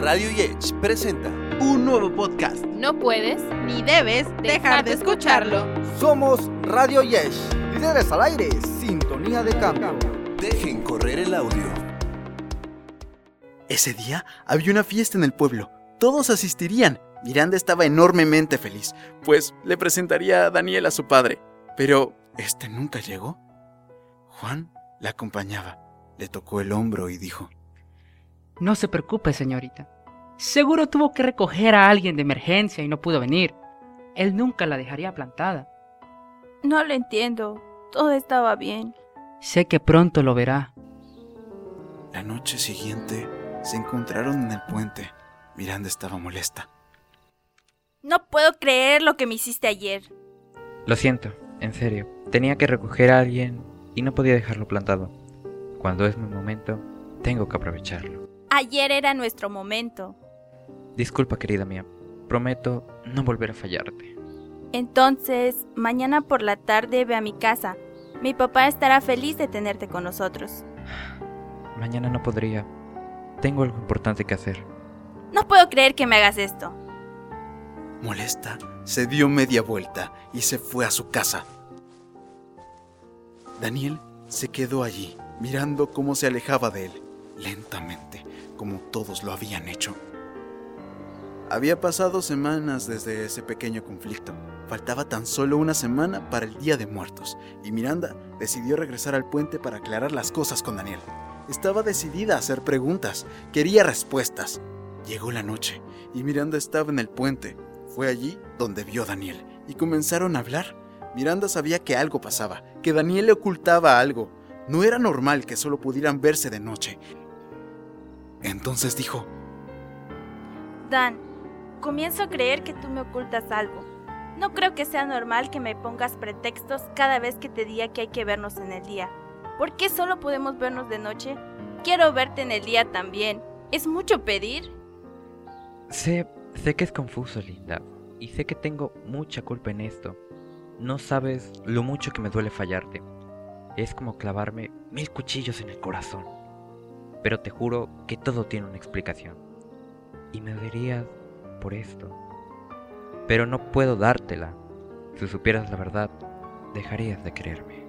Radio Yech presenta un nuevo podcast. No puedes ni debes dejar de escucharlo. Somos Radio Yesh, líderes al aire, sintonía de cambio. Dejen correr el audio. Ese día había una fiesta en el pueblo. Todos asistirían. Miranda estaba enormemente feliz, pues le presentaría a Daniel a su padre. Pero este nunca llegó. Juan la acompañaba, le tocó el hombro y dijo, No se preocupe, señorita. Seguro tuvo que recoger a alguien de emergencia y no pudo venir. Él nunca la dejaría plantada. No lo entiendo. Todo estaba bien. Sé que pronto lo verá. La noche siguiente se encontraron en el puente. Miranda estaba molesta. No puedo creer lo que me hiciste ayer. Lo siento, en serio. Tenía que recoger a alguien y no podía dejarlo plantado. Cuando es mi momento, tengo que aprovecharlo. Ayer era nuestro momento. Disculpa, querida mía. Prometo no volver a fallarte. Entonces, mañana por la tarde ve a mi casa. Mi papá estará feliz de tenerte con nosotros. Mañana no podría. Tengo algo importante que hacer. No puedo creer que me hagas esto. Molesta, se dio media vuelta y se fue a su casa. Daniel se quedó allí, mirando cómo se alejaba de él, lentamente, como todos lo habían hecho. Había pasado semanas desde ese pequeño conflicto. Faltaba tan solo una semana para el Día de Muertos, y Miranda decidió regresar al puente para aclarar las cosas con Daniel. Estaba decidida a hacer preguntas, quería respuestas. Llegó la noche, y Miranda estaba en el puente. Fue allí donde vio a Daniel, y comenzaron a hablar. Miranda sabía que algo pasaba, que Daniel le ocultaba algo. No era normal que solo pudieran verse de noche. Entonces dijo, Dan, comienzo a creer que tú me ocultas algo. No creo que sea normal que me pongas pretextos cada vez que te diga que hay que vernos en el día. ¿Por qué solo podemos vernos de noche? Quiero verte en el día también. ¿Es mucho pedir? Sé, sé que es confuso, Linda, y sé que tengo mucha culpa en esto. No sabes lo mucho que me duele fallarte. Es como clavarme mil cuchillos en el corazón. Pero te juro que todo tiene una explicación. Y me odiarías por esto. Pero no puedo dártela. Si supieras la verdad, dejarías de quererme.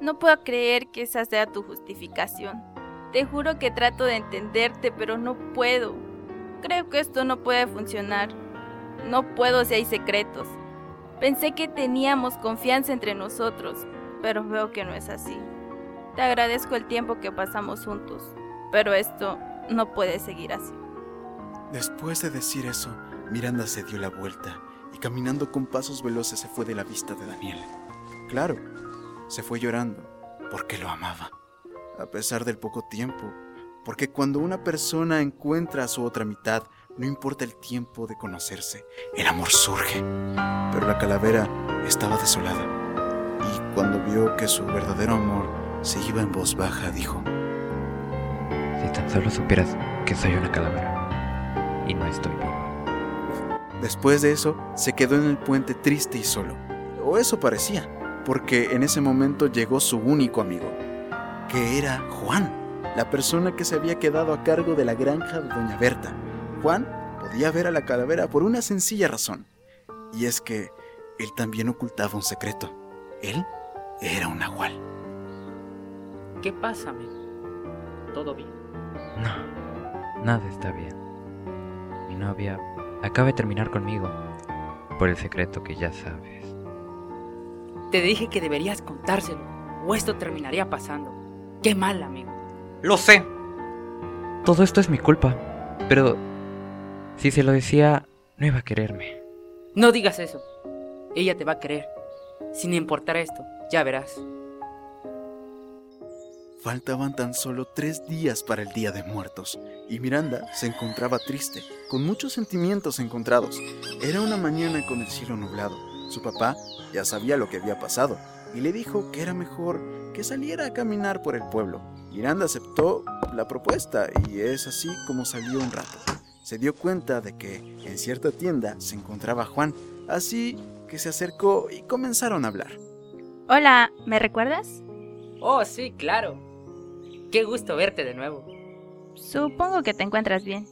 No puedo creer que esa sea tu justificación. Te juro que trato de entenderte, pero no puedo. Creo que esto no puede funcionar. No puedo si hay secretos. Pensé que teníamos confianza entre nosotros, pero veo que no es así. Te agradezco el tiempo que pasamos juntos, pero esto no puede seguir así. Después de decir eso, Miranda se dio la vuelta y caminando con pasos veloces se fue de la vista de Daniel. Claro, se fue llorando porque lo amaba, a pesar del poco tiempo, porque cuando una persona encuentra a su otra mitad, no importa el tiempo de conocerse, el amor surge. Pero la calavera estaba desolada y cuando vio que su verdadero amor se iba en voz baja, dijo, Si tan solo supieras que soy una calavera y no estoy vivo. Después de eso, se quedó en el puente triste y solo. O eso parecía, porque en ese momento llegó su único amigo, que era Juan, la persona que se había quedado a cargo de la granja de Doña Berta. Juan podía ver a la calavera por una sencilla razón, y es que él también ocultaba un secreto. Él era un nahual. ¿Qué pasa, amigo? ¿Todo bien? No, nada está bien. Mi novia acaba de terminar conmigo por el secreto que ya sabes. Te dije que deberías contárselo, o esto terminaría pasando. Qué mal, amigo. Lo sé. Todo esto es mi culpa, pero si se lo decía, no iba a quererme. No digas eso. Ella te va a querer. Sin importar esto, ya verás. Faltaban tan solo tres días para el Día de Muertos, y Miranda se encontraba triste, con muchos sentimientos encontrados. Era una mañana con el cielo nublado. Su papá ya sabía lo que había pasado, y le dijo que era mejor que saliera a caminar por el pueblo. Miranda aceptó la propuesta, y es así como salió un rato. Se dio cuenta de que en cierta tienda se encontraba Juan, así que se acercó y comenzaron a hablar. Hola, ¿me recuerdas? Oh, sí, claro. Qué gusto verte de nuevo. Supongo que te encuentras bien.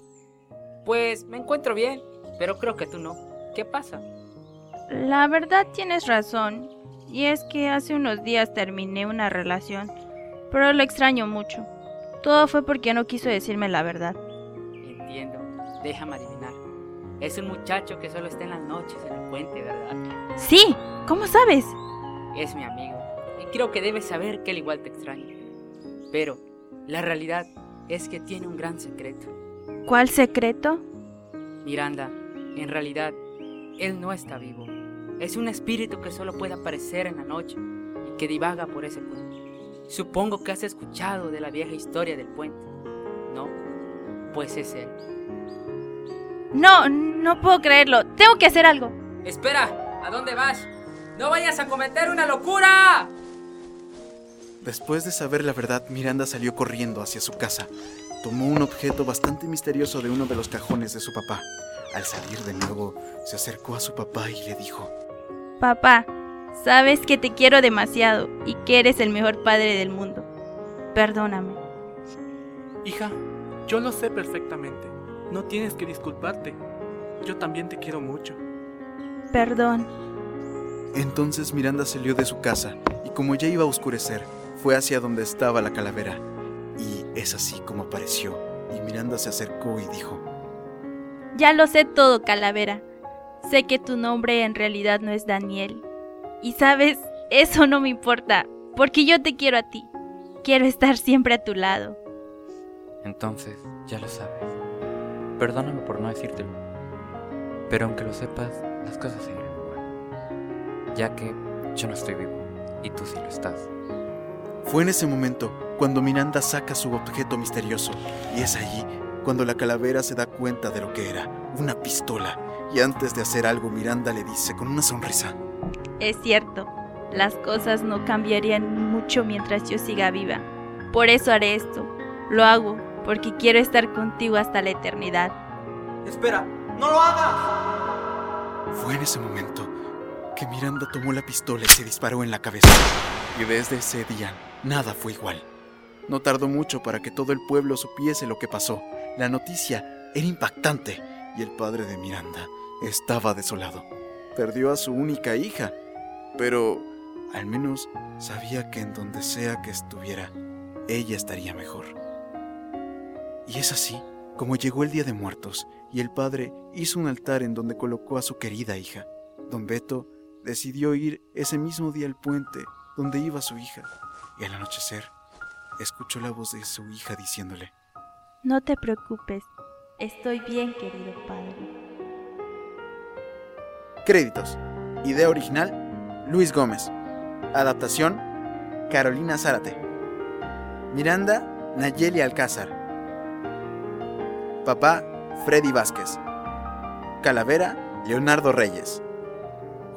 Pues me encuentro bien, pero creo que tú no. ¿Qué pasa? La verdad tienes razón. Y es que hace unos días terminé una relación, pero lo extraño mucho. Todo fue porque no quiso decirme la verdad. Entiendo. Déjame adivinar. Es un muchacho que solo está en las noches en el puente, ¿verdad? Sí, ¿cómo sabes? Es mi amigo. Y creo que debes saber que él igual te extraña. Pero la realidad es que tiene un gran secreto. ¿Cuál secreto? Miranda, en realidad, él no está vivo. Es un espíritu que solo puede aparecer en la noche y que divaga por ese puente. Supongo que has escuchado de la vieja historia del puente. ¿No? Pues es él. No, no puedo creerlo. Tengo que hacer algo. Espera, ¿a dónde vas? ¡No vayas a cometer una locura! Después de saber la verdad, Miranda salió corriendo hacia su casa. Tomó un objeto bastante misterioso de uno de los cajones de su papá. Al salir de nuevo, se acercó a su papá y le dijo, Papá, sabes que te quiero demasiado y que eres el mejor padre del mundo. Perdóname. Hija, yo lo sé perfectamente. No tienes que disculparte. Yo también te quiero mucho. Perdón. Entonces Miranda salió de su casa y como ya iba a oscurecer, fue hacia donde estaba la calavera. Y es así como apareció. Y Miranda se acercó y dijo, Ya lo sé todo, calavera. Sé que tu nombre en realidad no es Daniel. Y sabes, eso no me importa, porque yo te quiero a ti. Quiero estar siempre a tu lado. Entonces, ya lo sabes. Perdóname por no decírtelo. Pero aunque lo sepas, las cosas seguirán igual. Ya que yo no estoy vivo y tú sí lo estás. Fue en ese momento cuando Miranda saca su objeto misterioso y es allí cuando la calavera se da cuenta de lo que era, una pistola. Y antes de hacer algo, Miranda le dice con una sonrisa, Es cierto, las cosas no cambiarían mucho mientras yo siga viva. Por eso haré esto. Lo hago porque quiero estar contigo hasta la eternidad. Espera, no lo hagas. Fue en ese momento que Miranda tomó la pistola y se disparó en la cabeza. Y desde ese día, nada fue igual. No tardó mucho para que todo el pueblo supiese lo que pasó. La noticia era impactante y el padre de Miranda estaba desolado. Perdió a su única hija, pero al menos sabía que en donde sea que estuviera, ella estaría mejor. Y es así como llegó el Día de Muertos y el padre hizo un altar en donde colocó a su querida hija. Don Beto decidió ir ese mismo día al puente donde iba su hija y al anochecer escuchó la voz de su hija diciéndole, No te preocupes, estoy bien, querido padre. Créditos. Idea original, Luis Gómez. Adaptación, Carolina Zárate. Miranda, Nayeli Alcázar. Papá, Freddy Vázquez. Calavera, Leonardo Reyes.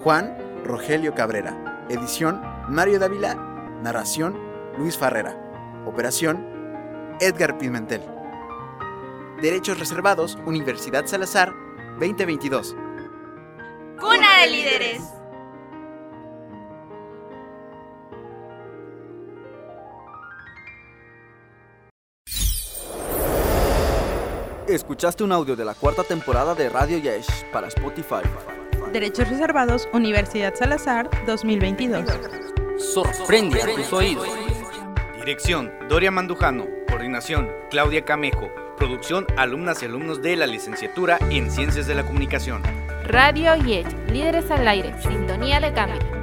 Juan, Rogelio Cabrera. Edición, Mario Dávila. Narración, Luis Farrera. Operación, Edgar Pimentel. Derechos reservados, Universidad Salazar, 2022. Cuna de líderes. Escuchaste un audio de la cuarta temporada de Radio Yesh para Spotify. Derechos reservados, Universidad Salazar 2022. Sorprende a tus oídos. Dirección, Doria Mandujano. Coordinación, Claudia Camejo. Producción, alumnas y alumnos de la licenciatura en Ciencias de la Comunicación. Radio Yech, líderes al aire, sintonía de cambio.